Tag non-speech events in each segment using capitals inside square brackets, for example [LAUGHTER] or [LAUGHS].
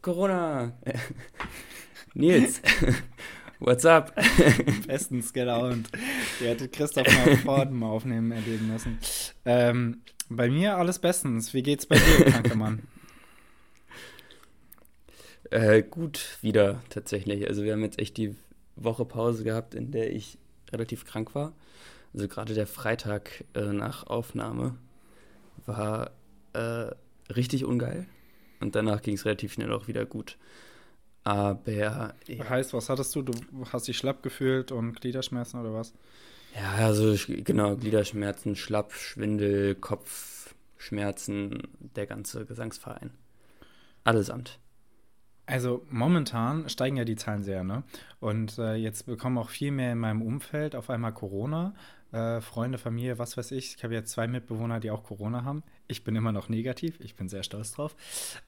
Corona. Nils, what's up? Bestens gelaunt. Ihr hättet Christoph mal Forden aufnehmen erleben müssen. Ähm, bei mir alles bestens. Wie geht's bei dir, kranker Mann? Äh, gut, wieder tatsächlich. Also wir haben jetzt echt die Woche Pause gehabt, in der ich relativ krank war. Also gerade der Freitag äh, nach Aufnahme war äh, richtig ungeil. Und danach ging es relativ schnell auch wieder gut. Aber. Ja. Heißt, was hattest du? Du hast dich schlapp gefühlt und Gliederschmerzen oder was? Ja, also genau, Gliederschmerzen, Schlapp, Schwindel, Kopfschmerzen, der ganze Gesangsverein. Allesamt. Also momentan steigen ja die Zahlen sehr, ne? Und äh, jetzt bekommen auch viel mehr in meinem Umfeld auf einmal Corona äh, Freunde, Familie, was weiß ich. Ich habe jetzt zwei Mitbewohner, die auch Corona haben. Ich bin immer noch negativ, ich bin sehr stolz drauf.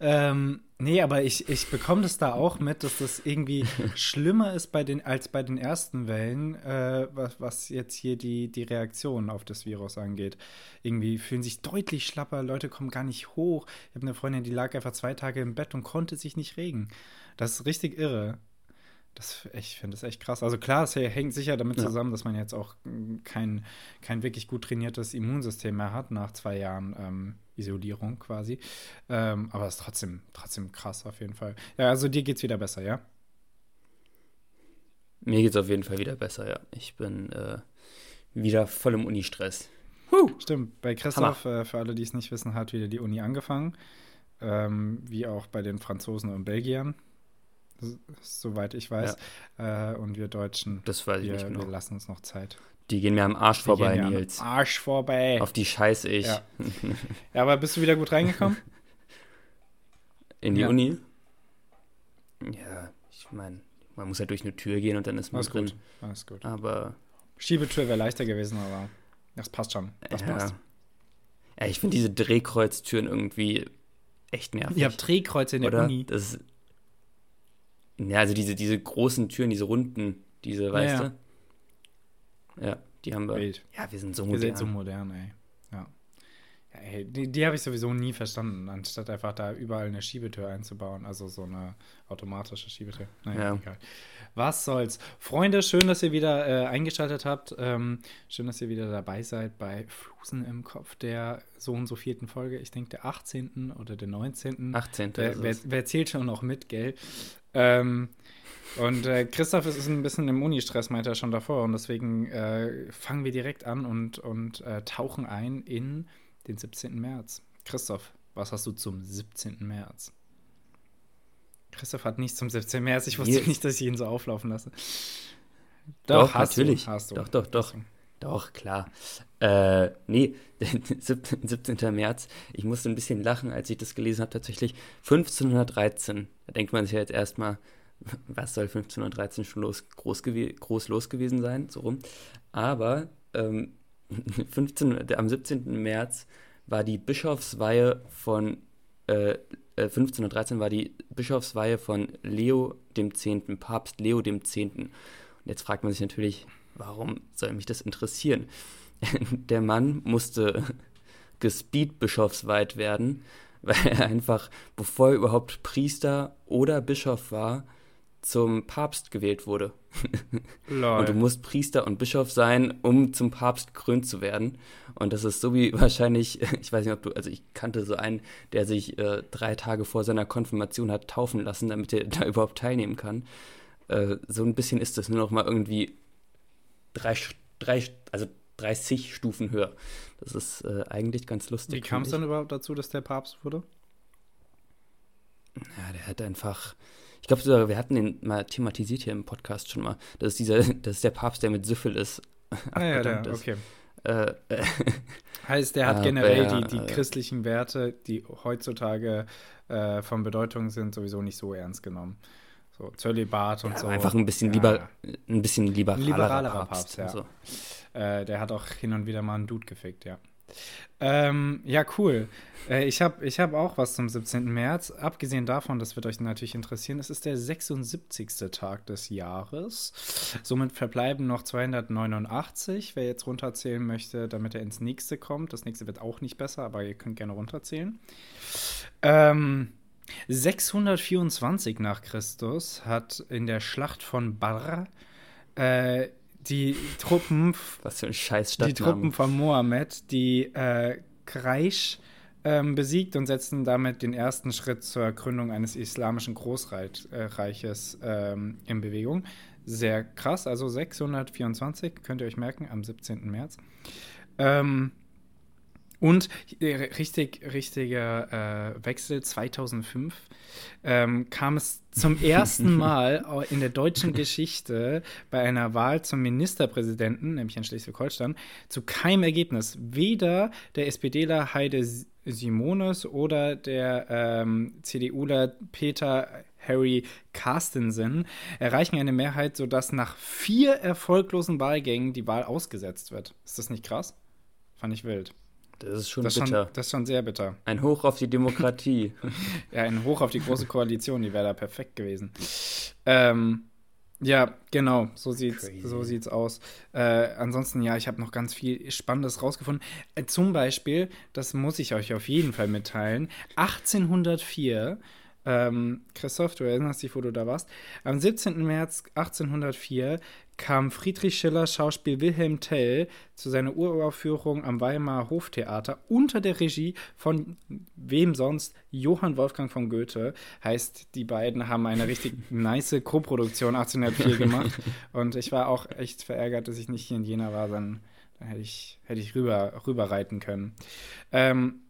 Ähm, nee, aber ich, ich bekomme das da auch mit, dass das irgendwie [LAUGHS] schlimmer ist bei den, als bei den ersten Wellen, äh, was, was jetzt hier die, die Reaktion auf das Virus angeht. Irgendwie fühlen sich deutlich schlapper, Leute kommen gar nicht hoch. Ich habe eine Freundin, die lag einfach zwei Tage im Bett und konnte sich nicht regen. Das ist richtig irre. Das, ich finde das echt krass. Also klar, es hängt sicher damit ja. zusammen, dass man jetzt auch kein, kein wirklich gut trainiertes Immunsystem mehr hat nach zwei Jahren ähm, Isolierung quasi. Ähm, aber es ist trotzdem, trotzdem krass auf jeden Fall. Ja, also dir geht es wieder besser, ja? Mir geht es auf jeden Fall wieder besser, ja. Ich bin äh, wieder voll im Uni-Stress. Huh. Stimmt, bei Christoph, äh, für alle, die es nicht wissen, hat wieder die Uni angefangen. Ähm, wie auch bei den Franzosen und Belgiern soweit ich weiß. Ja. Äh, und wir Deutschen, das weiß ich wir, nicht genau. wir lassen uns noch Zeit. Die gehen mir am Arsch die vorbei, Nils. Am Arsch vorbei. Auf die scheiß ich. Ja. [LAUGHS] ja, aber bist du wieder gut reingekommen? [LAUGHS] In die ja. Uni? Ja, ich meine, man muss halt durch eine Tür gehen und dann ist man Alles drin. Gut. Alles gut. Aber. Schiebetür wäre leichter gewesen, aber das passt schon. Das ja. passt. Ja, ich finde diese Drehkreuztüren irgendwie echt nervig. Ihr habt Drehkreuze in der Oder? Uni. Das ist, ja, also diese, diese großen Türen, diese runden, diese, weißt ja, du? Ja, die haben wir. Wild. Ja, wir sind so Wir modern. sind so modern, ey. Ey, die die habe ich sowieso nie verstanden, anstatt einfach da überall eine Schiebetür einzubauen. Also so eine automatische Schiebetür. Naja, Ja. egal. Was soll's. Freunde, schön, dass ihr wieder äh, eingeschaltet habt. Ähm, schön, dass ihr wieder dabei seid bei Flusen im Kopf der so und so vierten Folge. Ich denke, der 18. oder der 19. 18. Wer, wer, wer zählt schon noch mit, gell? Ähm, und äh, Christoph ist ein bisschen im Uni-Stress, meinte er schon davor. Und deswegen äh, fangen wir direkt an und, und äh, tauchen ein in den 17. März. Christoph, was hast du zum 17. März? Christoph hat nichts zum 17. März. Ich wusste Yes. nicht, dass ich ihn so auflaufen lasse. Doch, hast natürlich. Du, hast du. Doch, doch, doch. Doch, klar. Äh, nee, [LAUGHS] 17. 17. März. Ich musste ein bisschen lachen, als ich das gelesen habe, tatsächlich. 1513. Da denkt man sich ja jetzt erstmal, [LAUGHS] was soll 1513 schon los, groß, groß los gewesen sein, so rum. Aber ähm, 15, der- am 17. März war die Bischofsweihe von, äh, äh, 1513 war die Bischofsweihe von Leo dem Zehnten, Papst Leo dem Zehnten. Und jetzt fragt man sich natürlich, warum soll mich das interessieren? [LAUGHS] Der Mann musste gespeedbischofsweiht werden, [LAUGHS] weil er einfach, bevor er überhaupt Priester oder Bischof war, zum Papst gewählt wurde. Und du musst Priester und Bischof sein, um zum Papst gekrönt zu werden. Und das ist so wie [LAUGHS] wahrscheinlich, ich weiß nicht, ob du, also ich kannte so einen, der sich äh, drei Tage vor seiner Konfirmation hat taufen lassen, damit er [LAUGHS] da überhaupt teilnehmen kann. Äh, so ein bisschen ist das nur noch mal irgendwie drei, drei, also 30 Stufen höher. Das ist äh, eigentlich ganz lustig. Wie kam es dann überhaupt dazu, dass der Papst wurde? Ja, der hat einfach. Ich glaube sogar, wir hatten den mal thematisiert hier im Podcast schon mal. Das ist dieser, [LAUGHS] das ist der Papst, der mit Syphilis Ah ja, der, abgedankt ist. okay. Äh, äh, [LAUGHS] Heißt, der hat Aber generell ja, die, die christlichen Werte, die heutzutage äh, von Bedeutung sind, sowieso nicht so ernst genommen. So Zölibat und ja, so. einfach ein bisschen Ja. lieber, ein bisschen liberalerer, Liberalerer Papst. Papst, ja. so. Äh, der hat auch hin und wieder mal einen Dude gefickt, ja. Ähm, ja, cool. Äh, ich habe ich hab auch was zum 17. März. Abgesehen davon, das wird euch natürlich interessieren, es ist der 76. Tag des Jahres. Somit verbleiben noch 289. Wer jetzt runterzählen möchte, damit er ins nächste kommt. Das nächste wird auch nicht besser, aber ihr könnt gerne runterzählen. Ähm, 624 nach Christus hat in der Schlacht von Barr äh, die Truppen, Was für ein scheiß die Truppen von Mohammed, die äh, Quraysh ähm, besiegt und setzten damit den ersten Schritt zur Gründung eines islamischen Großreiches ähm, in Bewegung. Sehr krass, also 624, könnt ihr euch merken, am 17. März. Ähm, und äh, richtig, richtiger äh, Wechsel 2005 ähm, kam es zum [LAUGHS] ersten Mal in der deutschen Geschichte bei einer Wahl zum Ministerpräsidenten, nämlich in Schleswig-Holstein, zu keinem Ergebnis. Weder der SPDler Heide Simones oder der ähm, CDUler Peter Harry Carstensen erreichen eine Mehrheit, sodass nach vier erfolglosen Wahlgängen die Wahl ausgesetzt wird. Ist das nicht krass? Fand ich wild. Das ist schon Das bitter. schon, das ist schon sehr bitter. Ein Hoch auf die Demokratie. [LAUGHS] Ja, ein Hoch auf die große Koalition, die wäre da perfekt gewesen. Ähm, ja, genau, so sieht's, Crazy. so sieht's aus. Äh, ansonsten, ja, ich habe noch ganz viel Spannendes rausgefunden. Äh, zum Beispiel, das muss ich euch auf jeden Fall mitteilen, 1804, ähm, Christoph, du erinnerst dich, wo du da warst, am 17. März 1804 kam Friedrich Schiller Schauspiel Wilhelm Tell zu seiner Uraufführung am Weimarer Hoftheater unter der Regie von wem sonst? Johann Wolfgang von Goethe. Heißt, die beiden haben eine richtig [LAUGHS] nice Co-Produktion 1804 gemacht. Und ich war auch echt verärgert, dass ich nicht hier in Jena war, dann, dann hätte ich, hätte ich rüber, rüberreiten können. Ähm,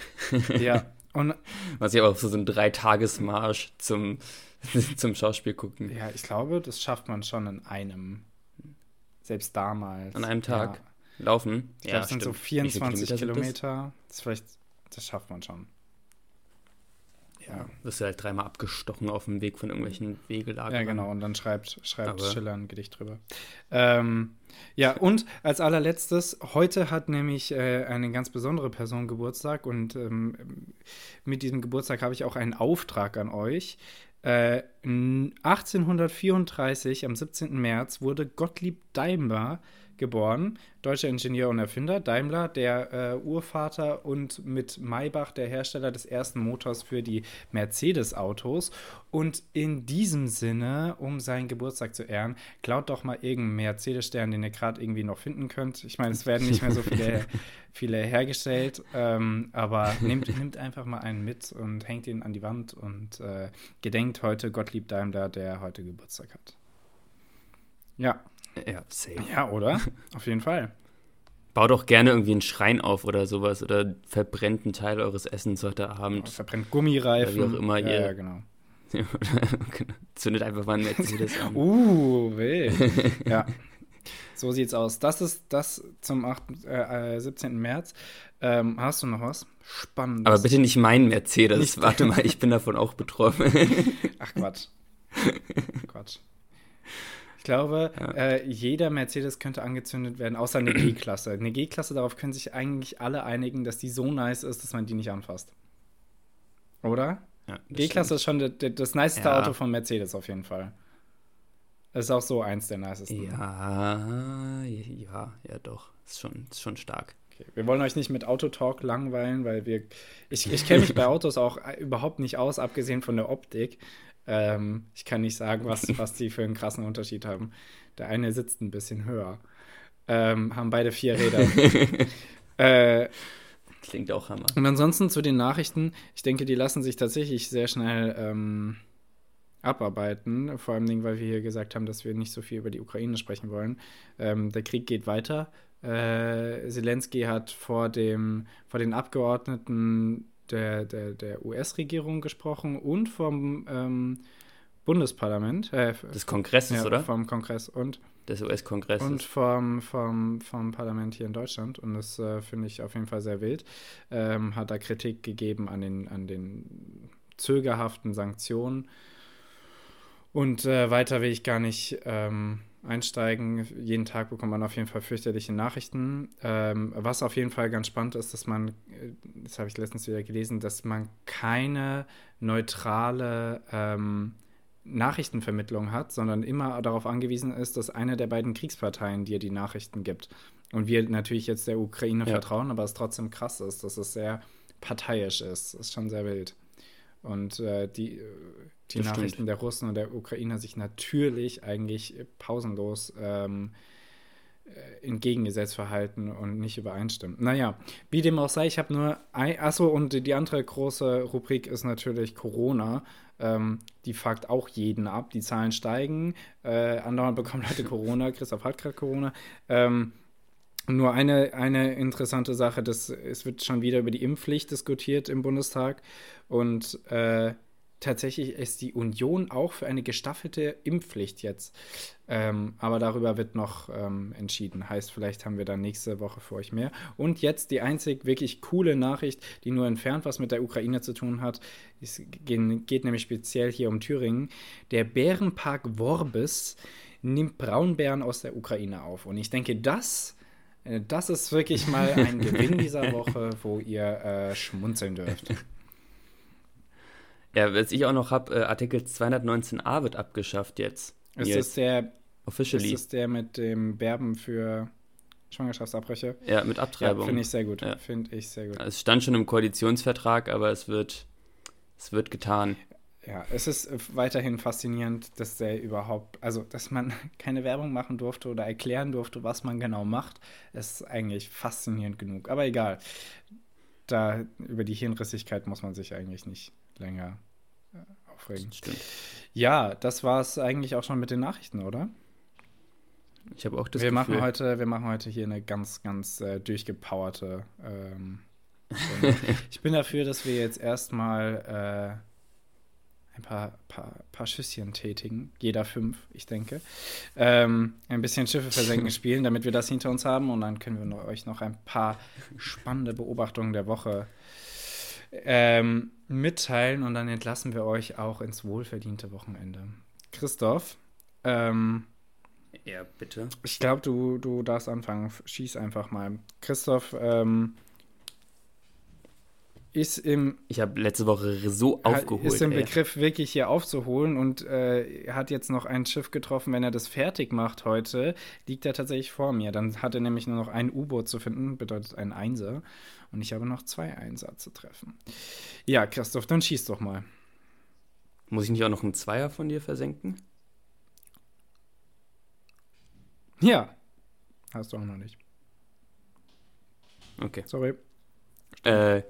[LAUGHS] ja, und Was ich aber so einen Dreitagesmarsch zum, [LAUGHS] zum Schauspiel gucken. ja, ich glaube, das schafft man schon in einem. Selbst damals. An einem Tag Ja. laufen. Ich glaube, es sind so stimmt. Viele 24 sind das? Kilometer. Das? ist vielleicht, das schafft man schon. Ja. Wirst du halt dreimal abgestochen auf dem Weg von irgendwelchen Wegelagern. Ja, genau. Und dann schreibt, schreibt Aber- Schiller ein Gedicht drüber. Ähm, ja, und als allerletztes, heute hat nämlich äh, eine ganz besondere Person Geburtstag und ähm, mit diesem Geburtstag habe ich auch einen Auftrag an euch. Äh, n- 1834, am 17. März, wurde Gottlieb Daimler geboren, deutscher Ingenieur und Erfinder. Daimler, der äh, Urvater und mit Maybach der Hersteller des ersten Motors für die Mercedes-Autos. Und in diesem Sinne, um seinen Geburtstag zu ehren, klaut doch mal irgendeinen Mercedes-Stern, den ihr gerade irgendwie noch finden könnt. Ich meine, es werden nicht mehr so [LAUGHS] viele, viele hergestellt, ähm, aber nehmt, nehmt einfach mal einen mit und hängt ihn an die Wand und äh, gedenkt heute Gottlieb Daimler, der heute Geburtstag hat. Ja, Ja, safe. ja, oder? Auf jeden Fall. Bau doch gerne irgendwie einen Schrein auf oder sowas oder verbrennt einen Teil eures Essens heute Abend. Verbrennt Gummireifen. Oder wie auch immer ja, ihr- Ja, genau. [LAUGHS] Zündet einfach mal einen Mercedes an. Uh, wild. [LAUGHS] ja. So sieht's aus. Das ist das zum 8, äh, äh, 17. März. Ähm, hast du noch was? Spannendes. Aber bitte nicht mein Mercedes. Nicht- Warte mal, ich bin davon auch betroffen. [LAUGHS] Ach, Quatsch. Quatsch. Ich glaube, äh, jeder Mercedes könnte angezündet werden, außer eine [CLEARS THROAT] G-Klasse. Eine G-Klasse, darauf können sich eigentlich alle einigen, dass die so nice ist, dass man die nicht anfasst. Oder? Ja, das G-Klasse ist schon de, das niceste Ja. Auto von Mercedes auf jeden Fall. Das ist auch so eins der nicesten. Ja, ja, ja, doch. Ist schon, ist schon stark. Okay. Wir wollen euch nicht mit Autotalk langweilen, weil wir. Ich, ich kenne mich bei Autos auch äh, überhaupt nicht aus, abgesehen von der Optik. Ähm, ich kann nicht sagen, was, [LAUGHS] was die für einen krassen Unterschied haben. Der eine sitzt ein bisschen höher. Ähm, haben beide vier Räder. [LAUGHS] äh, Klingt auch Hammer. und ansonsten zu den Nachrichten. Ich denke, die lassen sich tatsächlich sehr schnell ähm, abarbeiten. Vor allem, weil wir hier gesagt haben, dass wir nicht so viel über die Ukraine sprechen wollen. Ähm, der Krieg geht weiter. Äh, Zelensky hat vor, dem, vor den Abgeordneten der, der, der US-Regierung gesprochen und vom ähm, Bundesparlament. Äh, Des Kongresses, ja, oder? Vom Kongress und Des US-Kongresses. und vom, vom, vom Parlament hier in Deutschland. Und das äh, finde ich auf jeden Fall sehr wild. Ähm, hat da Kritik gegeben an den, an den zögerhaften Sanktionen. Und äh, weiter will ich gar nicht ähm, einsteigen. Jeden Tag bekommt man auf jeden Fall fürchterliche Nachrichten. Ähm, was auf jeden Fall ganz spannend ist, dass man, äh, das habe ich letztens wieder gelesen, dass man keine neutrale ähm, Nachrichtenvermittlung hat, sondern immer darauf angewiesen ist, dass eine der beiden Kriegsparteien dir die Nachrichten gibt. Und wir natürlich jetzt der Ukraine ja. vertrauen, aber es trotzdem krass ist, dass es sehr parteiisch ist. Das ist schon sehr wild. Und äh, die, die das Nachrichten stimmt. der Russen und der Ukrainer sich natürlich eigentlich pausenlos ähm, äh, entgegengesetzt verhalten und nicht übereinstimmen. Naja, wie dem auch sei, ich habe nur ein, achso, und die andere große Rubrik ist natürlich Corona. Ähm, die fuckt auch jeden ab. Die Zahlen steigen. Äh, andauernd bekommen Leute Corona. Christoph hat gerade Corona. Ähm, nur eine, eine interessante Sache, dass es wird schon wieder über die Impfpflicht diskutiert im Bundestag. Und äh, tatsächlich ist die Union auch für eine gestaffelte Impfpflicht jetzt. Ähm, aber darüber wird noch ähm, entschieden. Heißt, vielleicht haben wir dann nächste Woche für euch mehr. Und jetzt die einzig wirklich coole Nachricht, die nur entfernt was mit der Ukraine zu tun hat. Es geht, nämlich speziell hier um Thüringen. Der Bärenpark Worbis nimmt Braunbären aus der Ukraine auf. Und ich denke, das. Äh, das ist wirklich mal ein [LAUGHS] Gewinn dieser Woche, wo ihr äh, schmunzeln dürft. Ja, was ich auch noch habe, äh, Artikel 219a wird abgeschafft jetzt. Ist jetzt. das der officially. Ist das der mit dem Berben für Schwangerschaftsabbrüche? Ja, mit Abtreibung. Ja, Finde ich sehr gut. Ja. Finde ich sehr gut. Es stand schon im Koalitionsvertrag, aber es wird, es wird getan. Ja, es ist weiterhin faszinierend, dass der überhaupt, also dass man [LAUGHS] keine Werbung machen durfte oder erklären durfte, was man genau macht, ist eigentlich faszinierend genug. Aber egal. Da über die Hirnrissigkeit muss man sich eigentlich nicht länger äh, aufregen. Stimmt. Ja, das war es eigentlich auch schon mit den Nachrichten, oder? Ich habe auch das wir Gefühl. Machen heute, wir machen heute hier eine ganz, ganz äh, durchgepowerte. Ähm, [LAUGHS] ich bin dafür, dass wir jetzt erstmal äh, ein paar, paar, paar Schüsschen tätigen. Jeder fünf, ich denke. Ähm, ein bisschen Schiffe versenken [LAUGHS] spielen, damit wir das hinter uns haben. Und dann können wir euch noch ein paar spannende Beobachtungen der Woche ähm, mitteilen und dann entlassen wir euch auch ins wohlverdiente Wochenende. Christoph, ähm, ja, bitte. Ich glaube, du, du darfst anfangen. Schieß einfach mal. Christoph, ähm, ist im. Ich habe letzte Woche so aufgeholt. Ist im ey. Begriff wirklich hier aufzuholen und äh, hat jetzt noch ein Schiff getroffen. Wenn er das fertig macht heute, liegt er tatsächlich vor mir. Dann hat er nämlich nur noch ein U-Boot zu finden, bedeutet ein Einser. Und ich habe noch zwei Einser zu treffen. Ja, Christoph, dann schieß doch mal. Muss ich nicht auch noch einen Zweier von dir versenken? Ja. Hast du auch noch nicht. Okay. Sorry. Äh,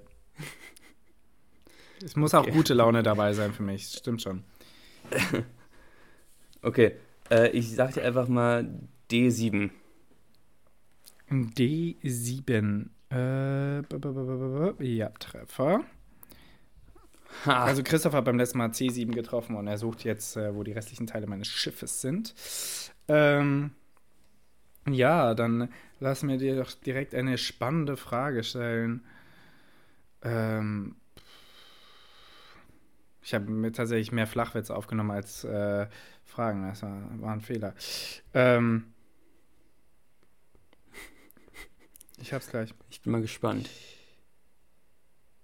es muss okay. auch gute Laune [LAUGHS] dabei sein für mich, stimmt schon. [LAUGHS] okay, äh, ich sag dir einfach mal D7. D7. Äh, ja, Treffer. Ha. Also Christoph hat beim letzten Mal C7 getroffen und er sucht jetzt, äh, wo die restlichen Teile meines Schiffes sind. Ähm, ja, dann lass mir dir doch direkt eine spannende Frage stellen. Ähm, ich habe mir tatsächlich mehr Flachwitze aufgenommen als äh, Fragen. Das war, war, ein Fehler. Ähm, ich hab's gleich. Ich bin mal gespannt.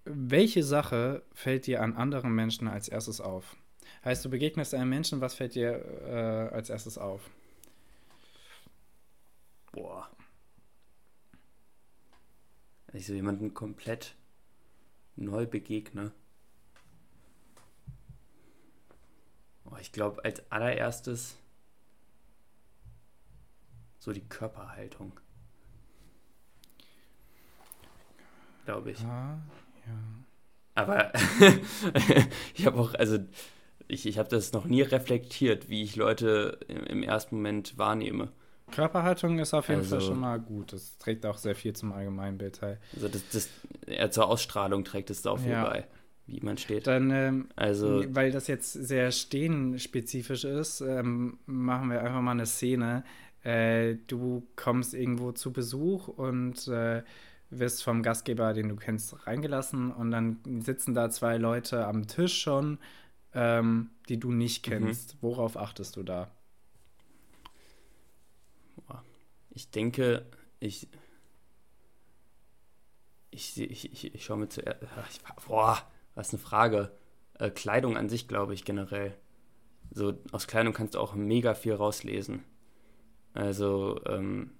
Welche Sache fällt dir an anderen Menschen als erstes auf? Heißt, du begegnest einem Menschen, was fällt dir äh, als erstes auf? Boah. Wenn ich so jemanden komplett neu begegne. Oh, ich glaube, als allererstes so die Körperhaltung. Glaube ich. Ja, ja. Aber [LAUGHS] ich habe auch, also ich, ich habe das noch nie reflektiert, wie ich Leute im, im ersten Moment wahrnehme. Körperhaltung ist auf jeden also, Fall schon mal gut. Das trägt auch sehr viel zum Allgemeinbild bei. Also das, das, eher zur Ausstrahlung trägt es da auch viel ja. bei wie man steht. Dann, ähm, also, weil das jetzt sehr stehenspezifisch ist, ähm, machen wir einfach mal eine Szene. Äh, du kommst irgendwo zu Besuch und äh, wirst vom Gastgeber, den du kennst, reingelassen und dann sitzen da zwei Leute am Tisch schon, ähm, die du nicht mhm. kennst. Mhm. Worauf achtest du da? ich denke, ich. Ich, ich, ich, ich schaue mir zuerst. Boah, was eine Frage. Äh, Kleidung an sich, glaube ich, generell. So, aus Kleidung kannst du auch mega viel rauslesen. Also, ähm,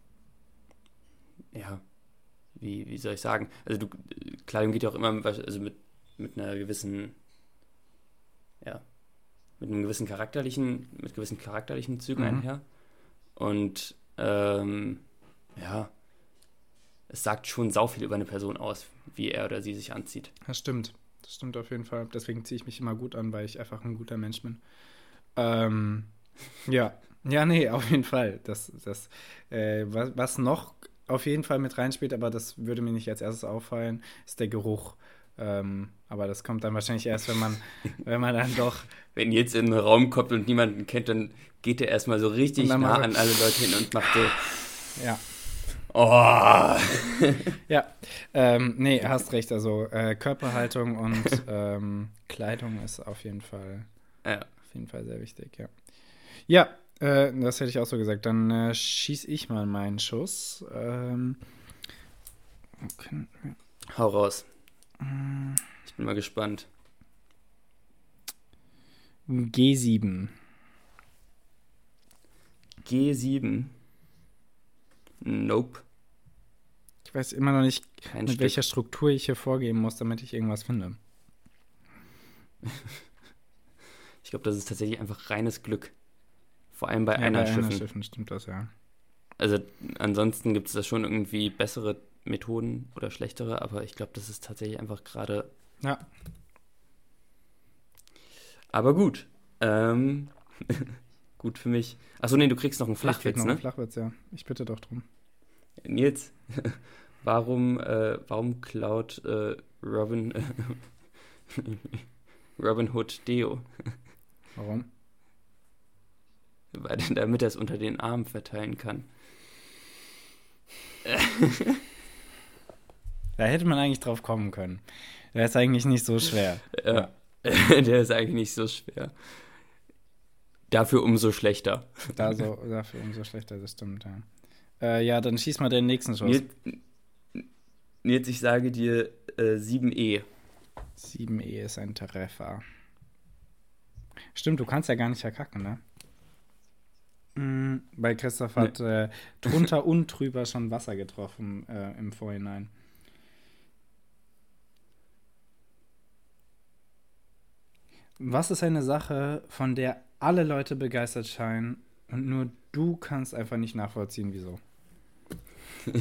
ja, wie, wie soll ich sagen? Also, du, Kleidung geht ja auch immer also mit, mit einer gewissen, ja, mit einem gewissen charakterlichen, mit gewissen charakterlichen Zügen mhm. einher. Und, ähm, ja, es sagt schon sau viel über eine Person aus, wie er oder sie sich anzieht. Das stimmt. Das stimmt auf jeden Fall. Deswegen ziehe ich mich immer gut an, weil ich einfach ein guter Mensch bin. Ähm, ja, ja, nee, auf jeden Fall. Das, das, äh, was, was noch auf jeden Fall mit reinspielt, aber das würde mir nicht als erstes auffallen, ist der Geruch. Ähm, aber das kommt dann wahrscheinlich erst, wenn man, [LAUGHS] wenn man dann doch. Wenn jetzt in einen Raum kommt und niemanden kennt, dann geht er erstmal so richtig nah an alle Leute hin und macht so. Ja. Oh. ja, ähm, nee, hast recht. Also äh, Körperhaltung und [LAUGHS] ähm, Kleidung ist auf jeden Fall, ja. auf jeden Fall sehr wichtig. Ja, ja, äh, das hätte ich auch so gesagt. Dann äh, schieß ich mal meinen Schuss. Ähm, okay. Hau raus. Ich bin mal gespannt. G7. G7. Nope. Ich weiß immer noch nicht, Kein mit Stück. welcher Struktur ich hier vorgehen muss, damit ich irgendwas finde. [LAUGHS] ich glaube, das ist tatsächlich einfach reines Glück. Vor allem bei ja, einer Bei Schiffen stimmt das, ja. Also ansonsten gibt es da schon irgendwie bessere Methoden oder schlechtere, aber ich glaube, das ist tatsächlich einfach gerade. Ja. Aber gut. Ähm, [LAUGHS] gut für mich. Achso, nee, du kriegst noch einen Flachwitz, noch ne? Einen Flachwitz, ja. Ich bitte doch drum. Nils, [LAUGHS] warum, äh, warum klaut äh, Robin, äh, [LAUGHS] Robin Hood Deo? Warum? Weil, damit er es unter den Armen verteilen kann. [LAUGHS] da hätte man eigentlich drauf kommen können. Der ist eigentlich nicht so schwer. Ja. Der ist eigentlich nicht so schwer. Dafür umso schlechter. Da so, dafür umso schlechter, das stimmt, ja. Äh, ja, dann schieß mal den nächsten Schuss. Nils, Nils ich sage dir äh, 7E. 7E ist ein Treffer. Stimmt, du kannst ja gar nicht verkacken, ne? Mhm, weil Christoph nee. hat äh, drunter und drüber schon Wasser getroffen äh, im Vorhinein. Was ist eine Sache, von der alle Leute begeistert scheinen und nur du kannst einfach nicht nachvollziehen, wieso? [LAUGHS]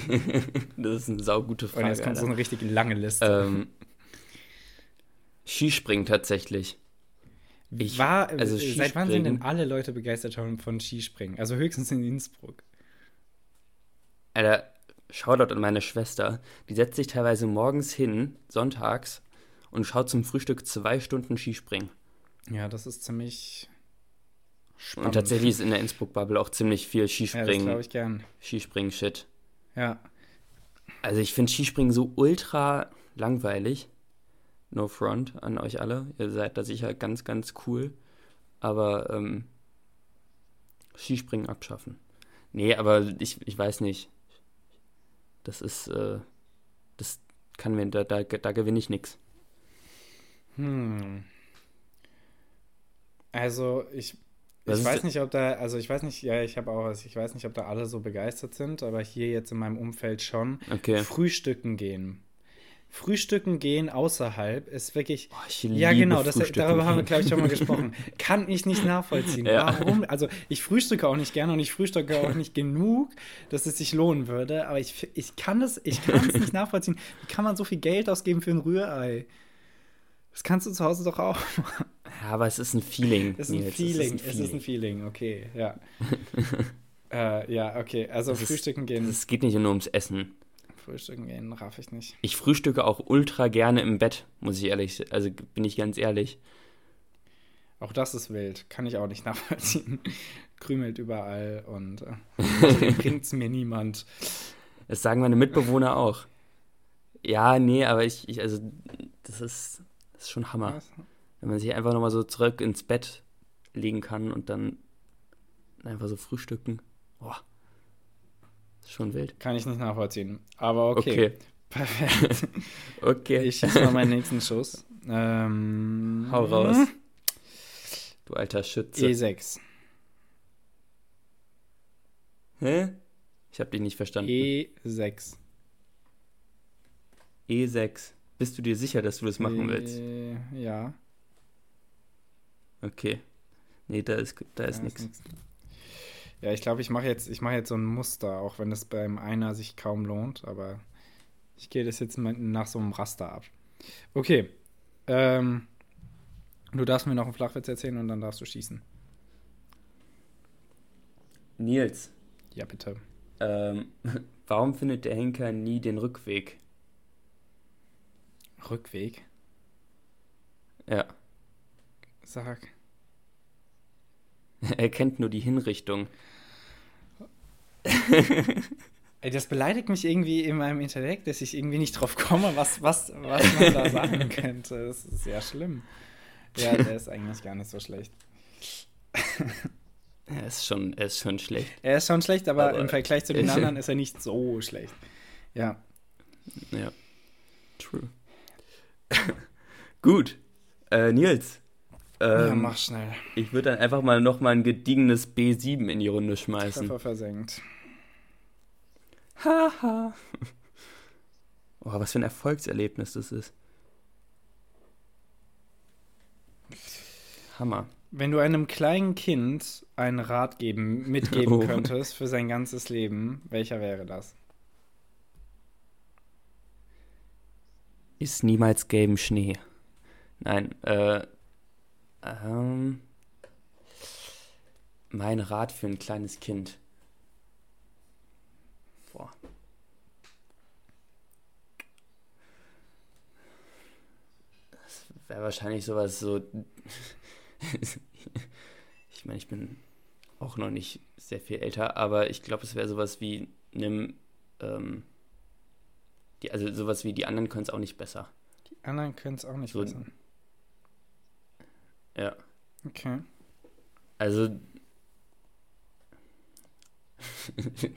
das ist eine saugute Frage. Und jetzt kommt Alter. so eine richtig lange Liste. Ähm, Skispringen tatsächlich. Ich, War, also seit wann sind denn alle Leute begeistert von Skispringen? Also höchstens in Innsbruck. Alter, Shoutout an meine Schwester. Die setzt sich teilweise morgens hin, sonntags, und schaut zum Frühstück zwei Stunden Skispringen. Ja, das ist ziemlich spannend. Und tatsächlich ist in der Innsbruck-Bubble auch ziemlich viel Skispringen. Ja, das glaube ich gern. Skispringen-Shit. Ja. Also ich finde Skispringen so ultra langweilig. No front an euch alle. Ihr seid da sicher ganz, ganz cool. Aber ähm, Skispringen abschaffen. Nee, aber ich, ich weiß nicht. Das ist, äh, das kann mir, da, da, da gewinne ich nichts. Hm. Also ich was ich weiß nicht, ob da, also ich weiß nicht, ja, ich habe auch, also ich weiß nicht, ob da alle so begeistert sind, aber hier jetzt in meinem Umfeld schon. Okay. Frühstücken gehen. Frühstücken gehen außerhalb ist wirklich. Oh, ja, genau, das, darüber haben wir, glaube ich, schon mal [LAUGHS] gesprochen. Kann ich nicht nachvollziehen. Ja. Warum? Also, ich frühstücke auch nicht gerne und ich frühstücke auch nicht genug, dass es sich lohnen würde. Aber ich, ich kann es ich nicht [LAUGHS] nachvollziehen. Wie kann man so viel Geld ausgeben für ein Rührei? Das kannst du zu Hause doch auch. [LAUGHS] Ja, aber es ist ein Feeling. Es ist ein, Feeling. Es ist ein Feeling. Es ist ein Feeling, okay, ja. [LAUGHS] äh, ja, okay. Also das frühstücken ist, gehen. Es geht nicht nur ums Essen. Frühstücken gehen, raff ich nicht. Ich frühstücke auch ultra gerne im Bett, muss ich ehrlich, also bin ich ganz ehrlich. Auch das ist wild, kann ich auch nicht [LAUGHS] nachvollziehen. Krümelt überall und äh, bringt es mir niemand. Das sagen meine Mitbewohner auch. Ja, nee, aber ich, ich also, das ist das ist schon Hammer. Was? Wenn man sich einfach nochmal so zurück ins Bett legen kann und dann einfach so frühstücken. Boah. schon wild. Kann ich nicht nachvollziehen. Aber okay. Okay. [LAUGHS] Perfekt. Okay. Ich schieße mal meinen nächsten [LAUGHS] Schuss. Ähm, Hau raus. Du alter Schütze. E6. Hä? Ich habe dich nicht verstanden. E6. E6. Bist du dir sicher, dass du das machen willst? Äh, ja. Okay. Nee, da ist, da ist Ja, nichts. nix. Ja, ich glaube, ich mache jetzt, ich mache jetzt so ein Muster, auch wenn das beim Einer sich kaum lohnt, aber ich gehe das jetzt nach so einem Raster ab. Okay. Ähm, du darfst mir noch einen Flachwitz erzählen und dann darfst du schießen. Nils, Ja, bitte. ähm, [LAUGHS] warum findet der Henker nie den Rückweg? Rückweg. Ja, Sag. [LAUGHS] er kennt nur die Hinrichtung. [LAUGHS] Ey, das beleidigt mich irgendwie in meinem Intellekt, dass ich irgendwie nicht drauf komme, was, was, was man da [LAUGHS] sagen könnte. Das ist sehr schlimm. Ja, der ist eigentlich gar nicht so schlecht. Er ist schon, er ist schon schlecht. Er ist schon schlecht, aber, Aber- im Vergleich zu den anderen ist er nicht so schlecht. Ja. Ja. True. [LAUGHS] Gut. Äh, Nils. ja, Ähm, mach schnell. ich würde dann einfach mal noch mal ein gediegenes B7 in die Runde schmeißen. Treffer versenkt. Haha. [LAUGHS] oh, was für ein Erfolgserlebnis das ist. Hammer. Wenn du einem kleinen Kind einen Rat geben, mitgeben [LAUGHS] Oh. könntest für sein ganzes Leben, welcher wäre das? Ist niemals gelben Schnee. Nein, äh, ähm, mein Rat für ein kleines Kind. Boah. Das wäre wahrscheinlich sowas so. [LAUGHS] ich meine, ich bin auch noch nicht sehr viel älter, aber ich glaube, es wäre sowas wie einem, ähm, die, also sowas wie die anderen können es auch nicht besser. Die anderen können es auch nicht So- wissen. Ja. Okay. Also. [LAUGHS]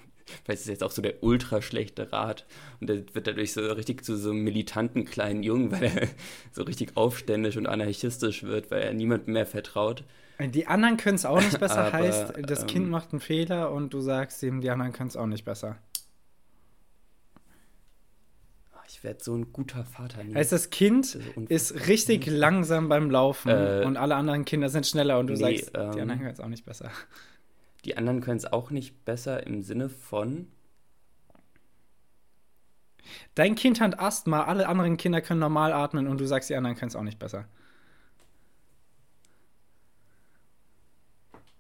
Vielleicht ist jetzt auch so der ultra schlechte Rat. Und der wird dadurch so richtig zu so einem militanten kleinen Jungen, weil er [LAUGHS] so richtig aufständisch und anarchistisch wird, weil er niemandem mehr vertraut. Die anderen können es auch nicht besser, [LAUGHS] Aber, heißt, das ähm, Kind macht einen Fehler und du sagst ihm, die anderen können es auch nicht besser. Ah, Ich werde so ein guter Vater. Nils. Heißt, das Kind ist ist richtig langsam beim Laufen Äh, und alle anderen Kinder sind schneller und du nee, sagst, die ähm, anderen können es auch nicht besser. Die anderen können es auch nicht besser im Sinne von. Dein Kind hat Asthma, alle anderen Kinder können normal atmen und du sagst, die anderen können es auch nicht besser.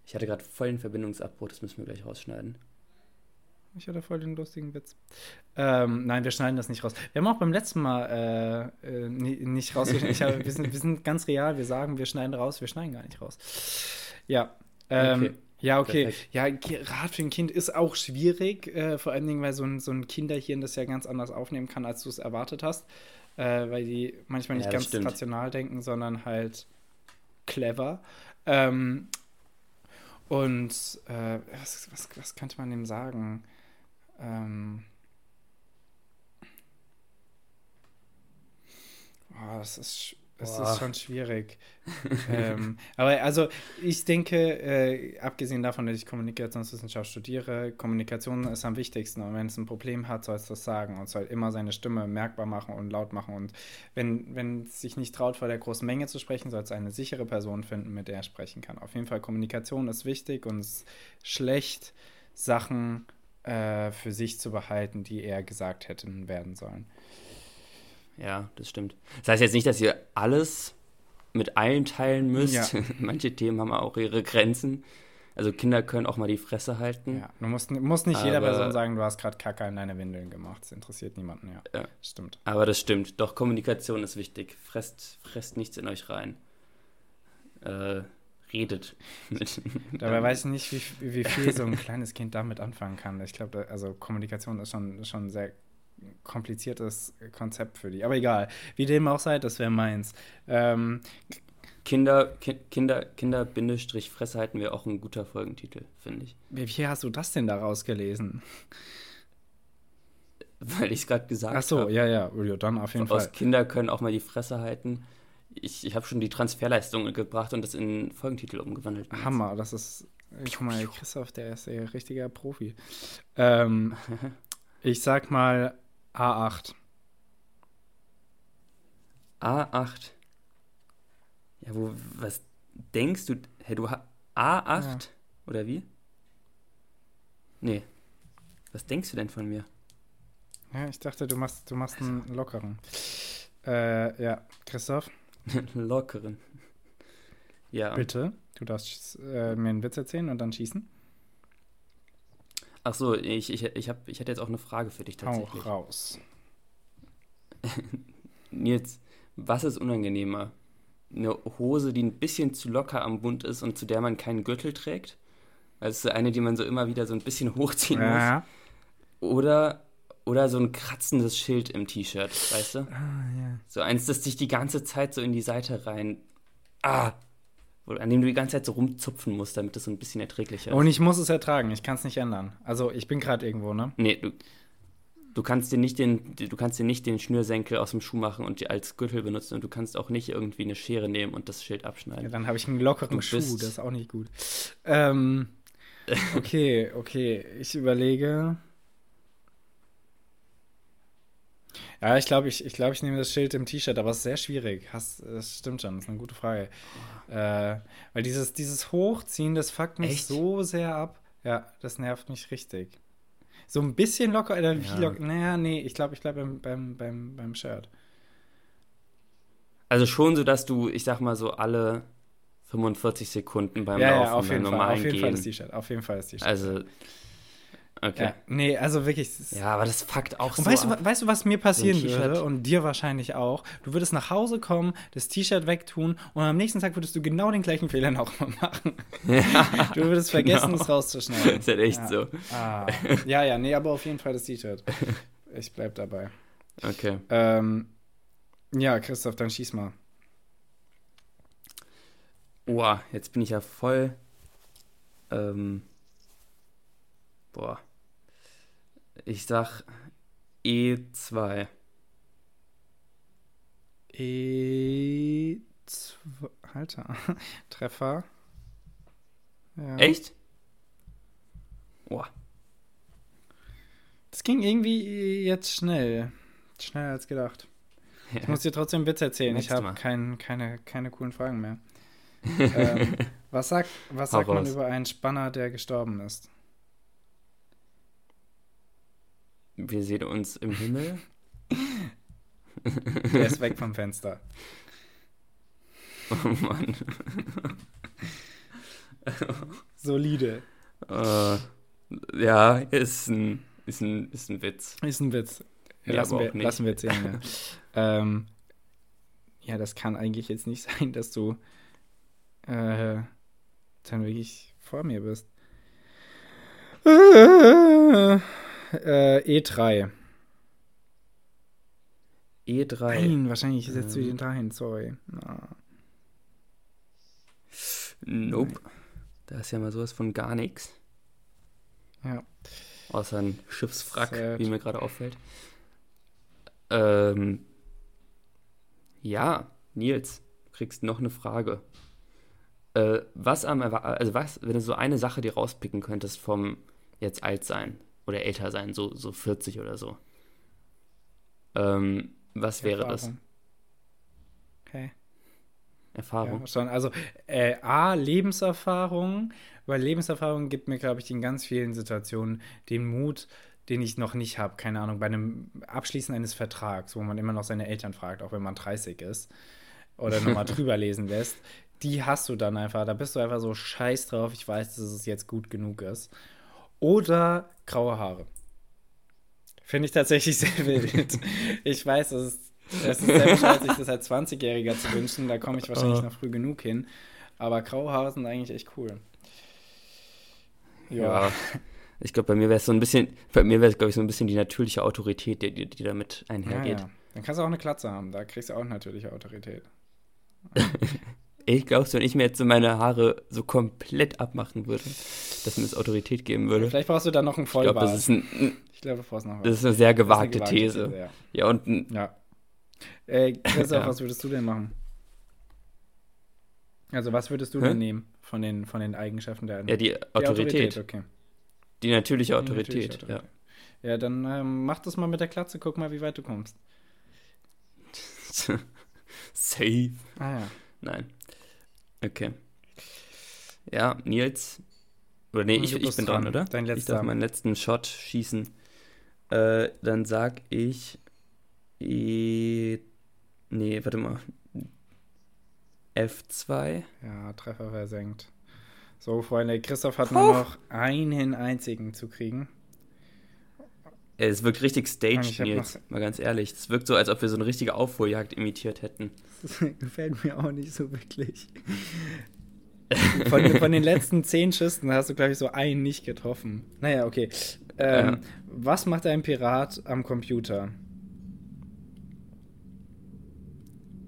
Ich hatte gerade voll den Verbindungsabbruch, das müssen wir gleich rausschneiden. Ich hatte voll den lustigen Witz. Ähm, nein, wir schneiden das nicht raus. Wir haben auch beim letzten Mal äh, äh, ni- nicht rausgeschnitten. Ich habe, wir, sind, wir sind ganz real. Wir sagen, wir schneiden raus. Wir schneiden gar nicht raus. Ja. Ähm, Okay. Ja, okay. Perfekt. Ja, Rat für ein Kind ist auch schwierig. Äh, vor allen Dingen, weil so ein, so ein Kinderhirn das ja ganz anders aufnehmen kann, als du es erwartet hast. Äh, weil die manchmal nicht Ja, ganz stimmt. rational denken, sondern halt clever. Ähm, und äh, was, was, was könnte man dem sagen? Ähm, oh, das ist, es ist schon schwierig. [LAUGHS] ähm, aber also ich denke, äh, abgesehen davon, dass ich Kommunikationswissenschaft studiere, Kommunikation ist am wichtigsten. Und wenn es ein Problem hat, soll es das sagen und soll immer seine Stimme merkbar machen und laut machen. Und wenn, wenn es sich nicht traut, vor der großen Menge zu sprechen, soll es eine sichere Person finden, mit der er sprechen kann. Auf jeden Fall, Kommunikation ist wichtig und es ist schlecht, Sachen äh, für sich zu behalten, die er gesagt hätten werden sollen. Ja, das stimmt. Das heißt jetzt nicht, dass ihr alles mit allen teilen müsst. Ja. [LAUGHS] Manche Themen haben auch ihre Grenzen. Also Kinder können auch mal die Fresse halten. Ja, du musst, musst nicht jeder Aber- Person sagen, du hast gerade Kacke in deine Windeln gemacht. Das interessiert niemanden, ja. Ja. Stimmt. Aber das stimmt. Doch Kommunikation ist wichtig. Fresst, fresst nichts in euch rein. Äh, redet. [LAUGHS] Dabei weiß ich nicht, wie, wie viel so ein kleines Kind damit anfangen kann. Ich glaube, also Kommunikation ist schon, schon ein sehr kompliziertes Konzept für die. Aber egal, wie dem auch sei, das wäre meins. Ähm, Kinder, ki Kinder, Kinder, Bindestrich, Fresse halten wir auch ein guter Folgentitel, finde ich. wie, hast du das denn da rausgelesen? weil ich es gerade gesagt habe. Ach so, ja, ja, ja, dann auf jeden Aus Fall. Kinder können auch mal die Fresse halten. Ich, ich habe schon die Transferleistung gebracht und das in Folgentitel umgewandelt. Hammer, das ist. Guck mal, Christoph, der ist ein richtiger Profi. Ähm, [LAUGHS] ich sag mal A8. A8. Ja, wo, was denkst du? Hey, du ha- A8? Ja. Oder wie? Nee. Was denkst du denn von mir? Ja, ich dachte, du machst, du machst einen lockeren. Äh, ja, Christoph, [LAUGHS] Lockeren. Ja. bitte. Du darfst äh, mir einen Witz erzählen und dann schießen. Ach so, ich, ich, ich, hab, ich hätte jetzt auch eine Frage für dich tatsächlich. raus. [LAUGHS] Nils, was ist unangenehmer? Eine Hose, die ein bisschen zu locker am Bund ist und zu der man keinen Gürtel trägt? Also eine, die man so immer wieder so ein bisschen hochziehen Ja. muss. Oder, oder so ein kratzendes Schild im T-Shirt, weißt du? Ah, ja. So eins, das dich die ganze Zeit so in die Seite rein. Ah! An dem du die ganze Zeit so rumzupfen musst, damit es so ein bisschen erträglicher ist. Und ich muss es ertragen, ich kann es nicht ändern. Also, ich bin gerade irgendwo, ne? Nee, du, du kannst dir nicht den, du kannst dir nicht den Schnürsenkel aus dem Schuh machen und die als Gürtel benutzen und du kannst auch nicht irgendwie eine Schere nehmen und das Schild Ja, abschneiden. dann habe ich einen lockeren Schuh, das ist auch nicht gut. Ähm, okay, okay, ich überlege. Ja, ich glaube, ich, ich, glaub, ich nehme das Schild im T-Shirt, aber es ist sehr schwierig. Hast, das stimmt schon, das ist eine gute Frage. Äh, weil dieses, dieses Hochziehen, das fuckt mich Echt? so sehr ab. Ja, das nervt mich richtig. So ein bisschen locker, oder wie Ja. locker? Naja, nee, ich glaube, ich bleibe beim, beim, beim, beim Shirt. Also schon so, dass du, ich sag mal so alle 45 Sekunden beim Ja, Laufen ja, auf beim jeden Fall. normalen Auf jeden Fall Gehen. das T-Shirt. Auf jeden Fall das T-Shirt. also, okay. Ja, nee, also wirklich. Ja, aber das fuckt auch Und so weißt, du, weißt du, was mir passieren würde und dir wahrscheinlich auch? Du würdest nach Hause kommen, das T-Shirt wegtun und am nächsten Tag würdest du genau den gleichen Fehler nochmal machen. [LAUGHS] Du würdest vergessen, genau. es rauszuschneiden. ist halt echt ja. so. Ah. Ja, ja, nee, aber auf jeden Fall das T-Shirt. [LAUGHS] Ich bleib dabei. Okay. Ähm, ja, Christoph, dann schieß mal. Boah, jetzt bin ich ja voll. Ähm, boah. Ich sag E2. E. Alter. [LAUGHS] Treffer. Ja. Echt? Boah. Das ging irgendwie jetzt schnell. Schneller als gedacht. Ich muss dir trotzdem einen Witz erzählen. Ich Nächstes habe Mal. kein, keine, keine coolen Fragen mehr. [LAUGHS] ähm, was sagt, was sagt man über einen Spanner, der gestorben ist? Wir sehen uns im Himmel. [LAUGHS] Der ist weg vom Fenster. Oh Mann. [LAUGHS] Solide. Äh, ja, ist ein, ist, ein, ist ein Witz. Ist ein Witz. Nee, lassen, wir, lassen wir zählen. Ja. [LAUGHS] ähm, ja, das kann eigentlich jetzt nicht sein, dass du äh, dann wirklich vor mir bist. Äh, äh, E3. E3. Nein, wahrscheinlich setzt du Ähm. den dahin, sorry. Na. Nope. Da ist ja mal sowas von gar nichts. Ja. Außer ein Schiffswrack, Sad. wie mir gerade auffällt. Ähm, ja, Nils, du kriegst noch eine Frage. Äh, was am also was, wenn du so eine Sache dir rauspicken könntest vom jetzt alt sein oder älter sein, so, so 40 oder so. Ähm, was wäre das? Erfahrung. Okay. Erfahrung. Ja, schon. Also äh, A, Lebenserfahrung, weil Lebenserfahrung gibt mir, glaube ich, in ganz vielen Situationen den Mut, den ich noch nicht habe. Keine Ahnung, bei einem Abschließen eines Vertrags, wo man immer noch seine Eltern fragt, auch wenn man 30 ist, oder nochmal [LAUGHS] drüber lesen lässt. Die hast du dann einfach, da bist du einfach so scheiß drauf, ich weiß, dass es jetzt gut genug ist. Oder graue Haare. Finde ich tatsächlich sehr [LAUGHS] wild. ich weiß, das ist, das ist sehr bescheuert, sich das als 20-Jähriger zu wünschen. Da komme ich wahrscheinlich Oh. noch früh genug hin. Aber graue Haare sind eigentlich echt cool. Ja. Ich glaube, bei mir wäre es so ein bisschen, bei mir wäre es, glaube ich, so ein bisschen die natürliche Autorität, die, die, die damit Ja, einhergeht. ja. Dann kannst du auch eine Klatze haben. Da kriegst du auch natürliche Autorität. [LAUGHS] Ich glaube, wenn ich mir jetzt so meine Haare so komplett abmachen würde, dass mir das Autorität geben würde. Vielleicht brauchst du dann noch einen Ich glaube, Vollbart. das ist ein, Ich glaube, es noch Das ist eine sehr gewagte, Das ist eine These. These, ja. Ja, und ein- Ja. Äh, Christoph, [LAUGHS] Ja. was würdest du denn machen? Also, was würdest du Hä? denn nehmen von den, von den Eigenschaften der ja, die Die Autorität. okay. Die natürliche Die Autorität, natürliche ja. Ja, dann ähm, mach das mal mit der Klatze, guck mal, wie weit du kommst. [LAUGHS] Safe. Ah ja. Nein. Okay. Ja, Nils. Oder nee, Du ich, ich bin dran, dran. oder? Dein Ich letzter. darf meinen letzten Shot schießen. Äh, dann sag ich. E nee, warte mal. F2. Ja, Treffer versenkt. So, Freunde, Christoph hat nur noch einen einzigen zu kriegen. Ey, Es wirkt richtig staged, Nils. Mal ganz ehrlich. Es wirkt so, als ob wir so eine richtige Aufholjagd imitiert hätten. Das [LAUGHS] gefällt mir auch nicht so wirklich. Von, von den letzten [LAUGHS] zehn Schüssen hast du, glaube ich, so einen nicht getroffen. Naja, okay. Ähm, Ja. Was macht ein Pirat am Computer?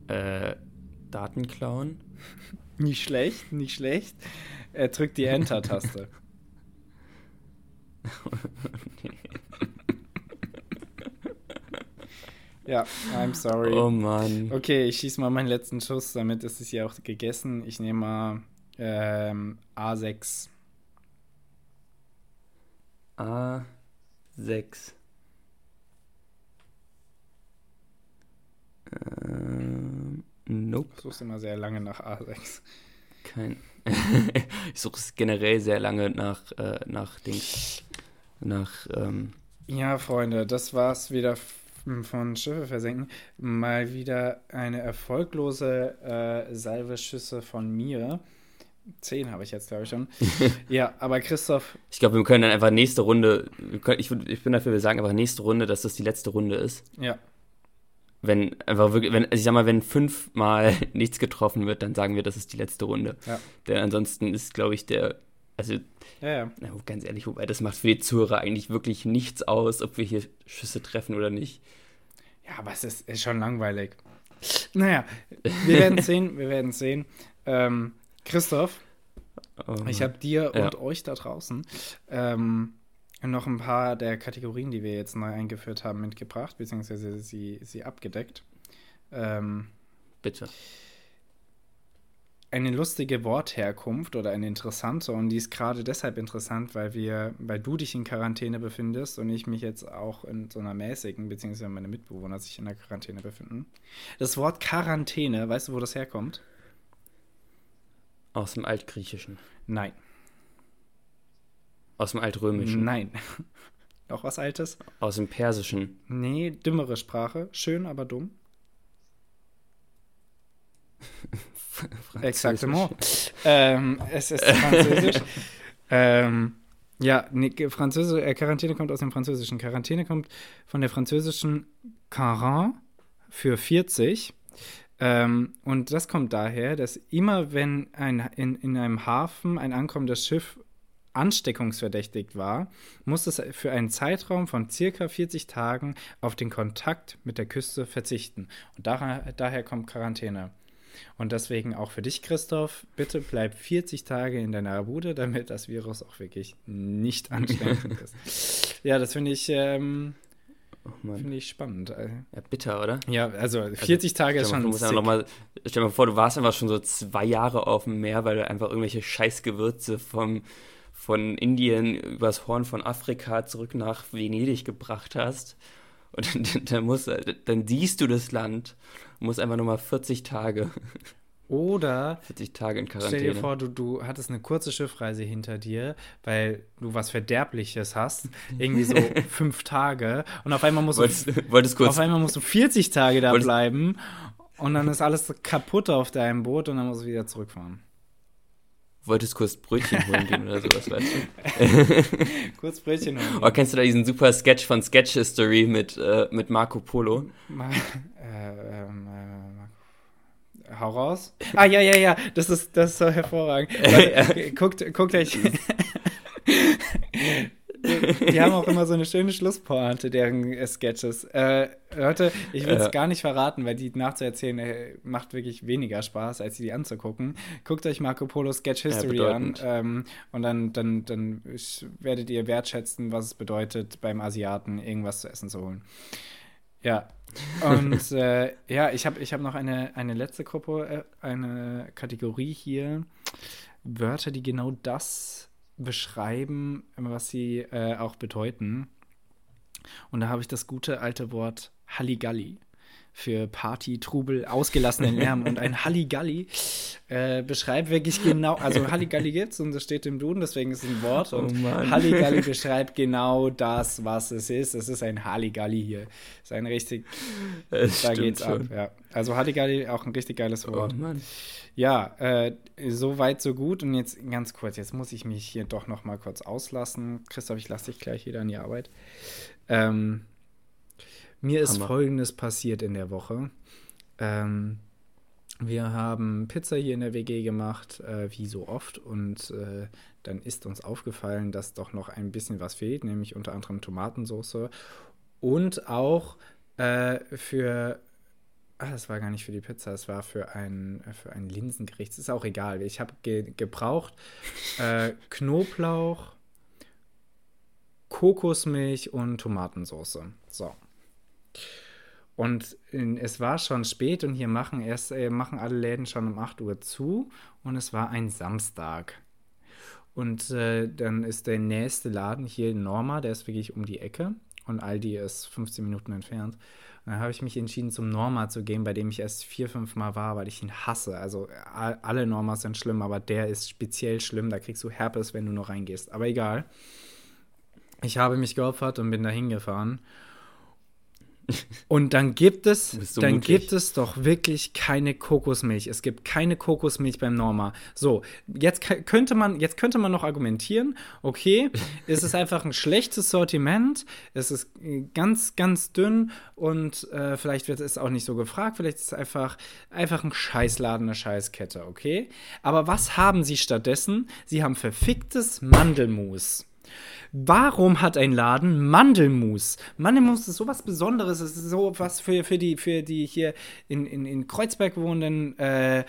Äh, Daten klauen? [LAUGHS] Nicht schlecht, nicht schlecht. Er drückt die Enter-Taste. Ja, I'm sorry. Oh Mann. Okay, ich schieße mal meinen letzten Schuss, damit ist es ja auch gegessen. Ich nehme mal ähm, A6. A6. Ähm, nope. Du suchst immer sehr lange nach A6. Kein. [LAUGHS] ich suche es generell sehr lange nach, äh, nach Dings. Nach, ähm, Ja, Freunde, das war's wieder von Schiffe versenken. Mal wieder eine erfolglose äh, Salveschüsse von mir. Zehn habe ich jetzt, glaube ich, schon. [LAUGHS] ja, aber Christoph, ich glaube, wir können dann einfach nächste Runde. Können, ich, ich bin dafür, wir sagen einfach nächste Runde, dass das die letzte Runde ist. ja, Wenn einfach wirklich, wenn, also ich sag mal, wenn fünfmal [LAUGHS] nichts getroffen wird, dann sagen wir, das ist die letzte Runde. Ja. Denn ansonsten ist, glaube ich, der, also ja, ja. Na, ganz ehrlich, wobei das macht für die Zuhörer eigentlich wirklich nichts aus, ob wir hier Schüsse treffen oder nicht. Ja, aber es ist, ist schon langweilig. Naja, wir werden [LAUGHS] sehen, wir werden sehen. Ähm, Christoph, Oh, ich habe dir Ja. und euch da draußen ähm, noch ein paar der Kategorien, die wir jetzt neu eingeführt haben, mitgebracht, beziehungsweise sie, sie abgedeckt. Ähm, bitte. Eine lustige Wortherkunft oder eine interessante und die ist gerade deshalb interessant, weil wir, weil du dich in Quarantäne befindest und ich mich jetzt auch in so einer mäßigen, beziehungsweise meine Mitbewohner sich in der Quarantäne befinden. Das Wort Quarantäne, weißt du, wo das herkommt? Aus dem Altgriechischen. Nein. Aus dem Altrömischen. Nein. [LAUGHS] Noch was Altes? Aus dem Persischen. Nee, dümmere Sprache. Schön, aber dumm. [LAUGHS] [LAUGHS] Exactement. ähm, es ist Französisch. [LAUGHS] ähm, ja, nee, Französisch, äh, Quarantäne kommt aus dem Französischen. Quarantäne kommt von der französischen Quarant für 40. Ähm, und das kommt daher, dass immer wenn ein, in, in einem Hafen ein ankommendes Schiff ansteckungsverdächtigt war, muss es für einen Zeitraum von circa 40 Tagen auf den Kontakt mit der Küste verzichten. Und daher, daher kommt Quarantäne. Und deswegen auch für dich, Christoph, bitte bleib 40 Tage in deiner Bude, damit das Virus auch wirklich nicht ansteckend ist. [LAUGHS] Ja, das finde ich, ähm, Oh finde ich spannend. Äh, Ja, bitter, oder? Ja, also 40 Tage ist schon sick. noch mal, stell dir mal vor, du warst einfach schon so zwei Jahre auf dem Meer, weil du einfach irgendwelche Scheißgewürze vom, von Indien übers Horn von Afrika zurück nach Venedig gebracht hast. Und dann, dann, musst, dann siehst du das Land und musst einfach nochmal 40 Tage, Oder 40 Tage in stell Quarantäne. dir vor, du, du hattest eine kurze Schiffreise hinter dir, weil du was Verderbliches hast, irgendwie so [LAUGHS] fünf Tage und auf einmal musst du, wolltest, wolltest kurz auf einmal musst du 40 Tage da Wolltest- bleiben und dann ist alles kaputt auf deinem Boot und dann musst du wieder zurückfahren. Wolltest kurz Brötchen [LAUGHS] holen gehen oder sowas, weißt du? [LAUGHS] Kurz Brötchen holen. Oh, kennst du da diesen super Sketch von Sketch History mit, äh, mit Marco Polo? Mal, äh, ähm, äh, hau raus. Ah, ja, ja, ja, das ist, das ist so hervorragend. [LAUGHS] Leute, guckt, guckt euch. Die haben auch immer so eine schöne Schlusspointe, deren äh, Sketches. Äh, Leute, ich will es äh. gar nicht verraten, weil die nachzuerzählen äh, macht wirklich weniger Spaß, als die anzugucken. Guckt euch Marco Polo Sketch History ja, an ähm, und dann, dann, dann werdet ihr wertschätzen, was es bedeutet, beim Asiaten irgendwas zu essen zu holen. Ja, und [LAUGHS] äh, ja, ich habe ich hab noch eine, eine letzte Gruppe, äh, eine Kategorie hier. Wörter, die genau das beschreiben, was sie äh, auch bedeuten. Und da habe ich das gute alte Wort Halligalli für Party, Trubel, ausgelassenen Lärm. und ein Halligalli äh, beschreibt wirklich genau, also Halligalli gibt es und das steht im Duden, deswegen ist es ein Wort. Und oh Halligalli [LAUGHS] beschreibt genau das, was es ist. Es ist ein Halligalli hier. Es ist ein richtig, es da geht's schon. ab. Ja. Also Halligalli auch ein richtig geiles oh Wort. Oh Mann. Ja, äh, so weit, so gut. Und jetzt ganz kurz, jetzt muss ich mich hier doch noch mal kurz auslassen. Christoph, ich lasse dich gleich wieder an die Arbeit. Ähm, mir Hammer. ist Folgendes passiert in der Woche. Ähm, wir haben Pizza hier in der WG gemacht, äh, wie so oft. Und äh, dann ist uns aufgefallen, dass doch noch ein bisschen was fehlt, nämlich unter anderem Tomatensauce. Und auch äh, für Ah, das war gar nicht für die Pizza, es war für ein, für ein Linsengericht. Das ist auch egal. Ich habe ge gebraucht äh, Knoblauch, Kokosmilch und Tomatensauce. So. Und es war schon spät und hier machen erst äh, machen alle Läden schon um 8 Uhr zu und es war ein Samstag. Und äh, dann ist der nächste Laden hier Norma, der ist wirklich um die Ecke und Aldi ist 15 Minuten entfernt dann habe ich mich entschieden, zum Norma zu gehen, bei dem ich erst vier, fünf Mal war, weil ich ihn hasse. Also alle Normas sind schlimm, aber der ist speziell schlimm. Da kriegst du Herpes, wenn du nur reingehst. Aber egal. Ich habe mich geopfert und bin da hingefahren. Und dann gibt es, so dann mutig. gibt es doch wirklich keine Kokosmilch. Es gibt keine Kokosmilch beim Norma. So, jetzt könnte man, jetzt könnte man noch argumentieren, okay, es ist einfach ein schlechtes Sortiment, es ist äh, ganz, ganz dünn und äh, vielleicht wird es auch nicht so gefragt, vielleicht ist es einfach, einfach ein Scheißladen, eine Scheißkette, okay? Aber was haben sie stattdessen? Sie haben verficktes Mandelmus. Warum hat ein Laden Mandelmus? Mandelmus ist sowas Besonderes. Es ist so was für, für, die, für die hier in, in, in Kreuzberg wohnenden äh,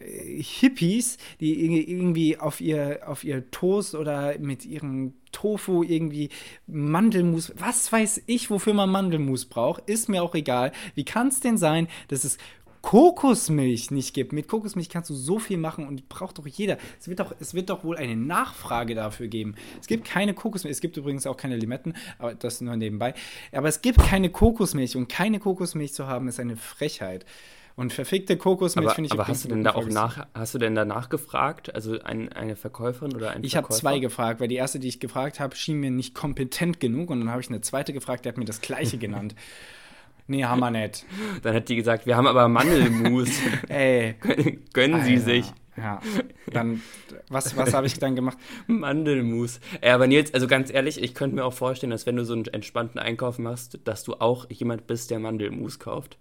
Hippies, die irgendwie auf ihr, auf ihr Toast oder mit ihrem Tofu irgendwie Mandelmus, was weiß ich, wofür man Mandelmus braucht, ist mir auch egal. Wie kann es denn sein, dass es Kokosmilch nicht gibt. Mit Kokosmilch kannst du so viel machen und braucht doch jeder. Es wird doch, es wird doch wohl eine Nachfrage dafür geben. Es gibt keine Kokosmilch. Es gibt übrigens auch keine Limetten, aber das nur nebenbei. Aber es gibt keine Kokosmilch und keine Kokosmilch zu haben ist eine Frechheit. Und verfickte Kokosmilch finde ich Aber hast du denn da auch nach, hast du denn danach gefragt? Also ein, eine Verkäuferin oder ein Ich habe zwei gefragt, weil die erste, die ich gefragt habe, schien mir nicht kompetent genug. Und dann habe ich eine zweite gefragt, der hat mir das gleiche genannt. [LAUGHS] Nee, haben wir nicht. Dann hat die gesagt, wir haben aber Mandelmus. [LAUGHS] Ey. [LAUGHS] Gönnen Sie sich. Ja, dann, was, was habe ich dann gemacht? Mandelmus. Ey, aber Nils, also ganz ehrlich, ich könnte mir auch vorstellen, dass wenn du so einen entspannten Einkauf machst, dass du auch jemand bist, der Mandelmus kauft.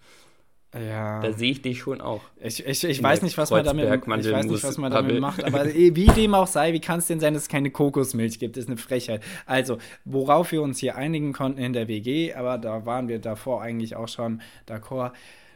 Ja. Da sehe ich dich schon auch. Ich, ich, ich weiß nicht, was man damit, ich weiß nicht, was man damit macht, aber [LAUGHS] wie dem auch sei, wie kann es denn sein, dass es keine Kokosmilch gibt? Das ist eine Frechheit. Also, worauf wir uns hier einigen konnten in der WG, aber da waren wir davor eigentlich auch schon d'accord.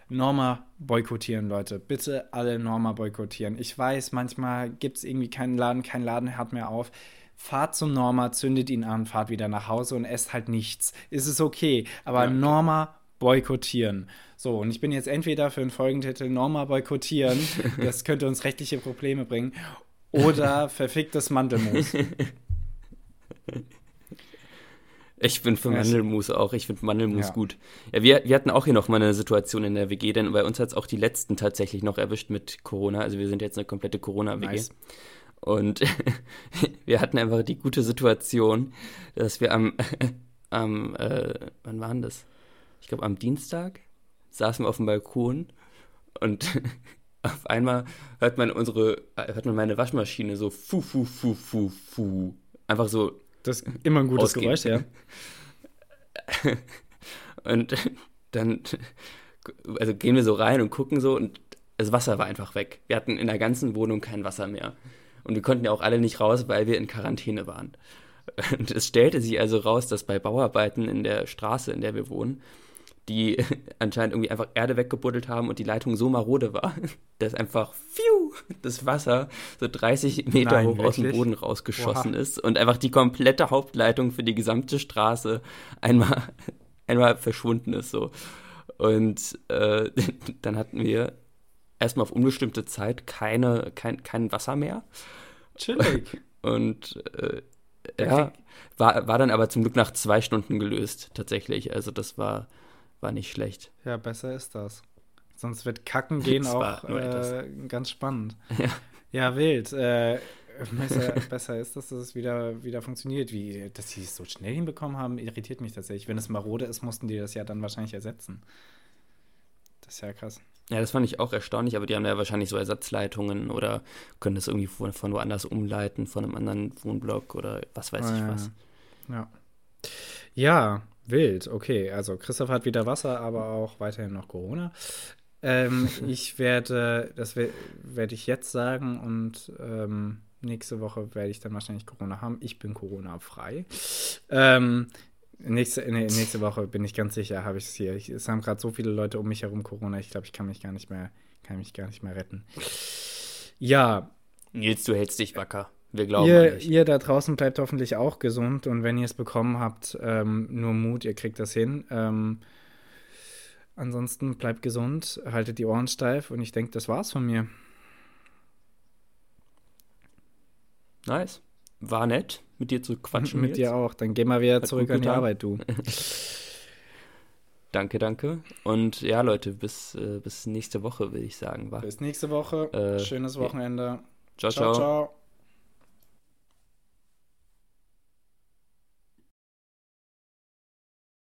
Norma boykottieren, Leute. Bitte alle Norma boykottieren. Ich weiß, manchmal gibt es irgendwie keinen Laden, kein Laden hört mehr auf. Fahrt zum Norma, zündet ihn an, fahrt wieder nach Hause und esst halt nichts. Ist es okay. Aber ja. Norma boykottieren. So, und ich bin jetzt entweder für einen Folgentitel Norma boykottieren, [LAUGHS] das könnte uns rechtliche Probleme bringen, oder verficktes Mandelmus. Ich bin für Mandelmus auch. Ich finde Mandelmus ja. gut. Ja, wir, wir hatten auch hier noch mal eine Situation in der WG, denn bei uns hat es auch die letzten tatsächlich noch erwischt mit Corona. Also wir sind jetzt eine komplette Corona-WG. Nice. Und [LAUGHS] wir hatten einfach die gute Situation, dass wir am, [LAUGHS] am äh, wann waren das? Ich glaube am Dienstag saßen wir auf dem Balkon und [LAUGHS] auf einmal hört man unsere, hört man meine Waschmaschine so fu, fu, fu, fu, fu. Einfach so. Das ist immer ein gutes ausgehen. Geräusch, ja. [LAUGHS] und dann also gehen wir so rein und gucken so und das Wasser war einfach weg. Wir hatten in der ganzen Wohnung kein Wasser mehr. Und wir konnten ja auch alle nicht raus, weil wir in Quarantäne waren. [LAUGHS] Und es stellte sich also raus, dass bei Bauarbeiten in der Straße, in der wir wohnen, die [LAUGHS] anscheinend irgendwie einfach Erde weggebuddelt haben und die Leitung so marode war, [LAUGHS] dass einfach pfiuh, das Wasser so 30 Meter Nein, hoch aus dem wirklich? Boden rausgeschossen Oha. ist und einfach die komplette Hauptleitung für die gesamte Straße einmal, [LAUGHS] einmal verschwunden ist so. Und äh, dann hatten wir erstmal auf unbestimmte Zeit keine, kein, kein Wasser mehr. Chillig. Und äh, ja, war, war dann aber zum Glück nach zwei Stunden gelöst, tatsächlich. Also das war, war nicht schlecht. Ja, besser ist das. Sonst wird Kacken gehen Das auch äh, ganz spannend. [LAUGHS] Ja. Ja, wild. Äh, besser, besser ist, dass es wieder, wieder funktioniert. Wie, dass sie es so schnell hinbekommen haben, irritiert mich tatsächlich. Wenn es marode ist, mussten die das ja dann wahrscheinlich ersetzen. Das ist ja krass. Ja, das fand ich auch erstaunlich, aber die haben ja wahrscheinlich so Ersatzleitungen oder können das irgendwie von, von woanders umleiten, von einem anderen Wohnblock oder was weiß ich Ah, was. Ja. Ja, wild. Okay, also Christoph hat wieder Wasser, aber auch weiterhin noch Corona. Ähm, [LAUGHS] ich werde, das we- werde ich jetzt sagen und ähm, nächste Woche werde ich dann wahrscheinlich Corona haben. Ich bin Corona-frei. Ähm, nächste, nee, nächste Woche bin ich ganz sicher, habe ich es hier. Ich, es haben gerade so viele Leute um mich herum Corona. Ich glaube, ich kann mich gar nicht mehr, kann mich gar nicht mehr retten. Ja, Nils, du hältst dich wacker. Wir glauben Ihr, ihr da draußen bleibt hoffentlich auch gesund und wenn ihr es bekommen habt, ähm, nur Mut, ihr kriegt das hin. Ähm, ansonsten bleibt gesund, haltet die Ohren steif und ich denke, das war's von mir. Nice. War nett, mit dir zu quatschen. Mit Nils. dir auch. Dann geh mal wieder Hat zurück an die. Arbeit, du. [LAUGHS] Danke, danke. Und ja, Leute, bis, äh, bis nächste Woche, würde ich sagen. War. Bis nächste Woche. Äh, Schönes ja. Wochenende. ciao. ciao. ciao. ciao.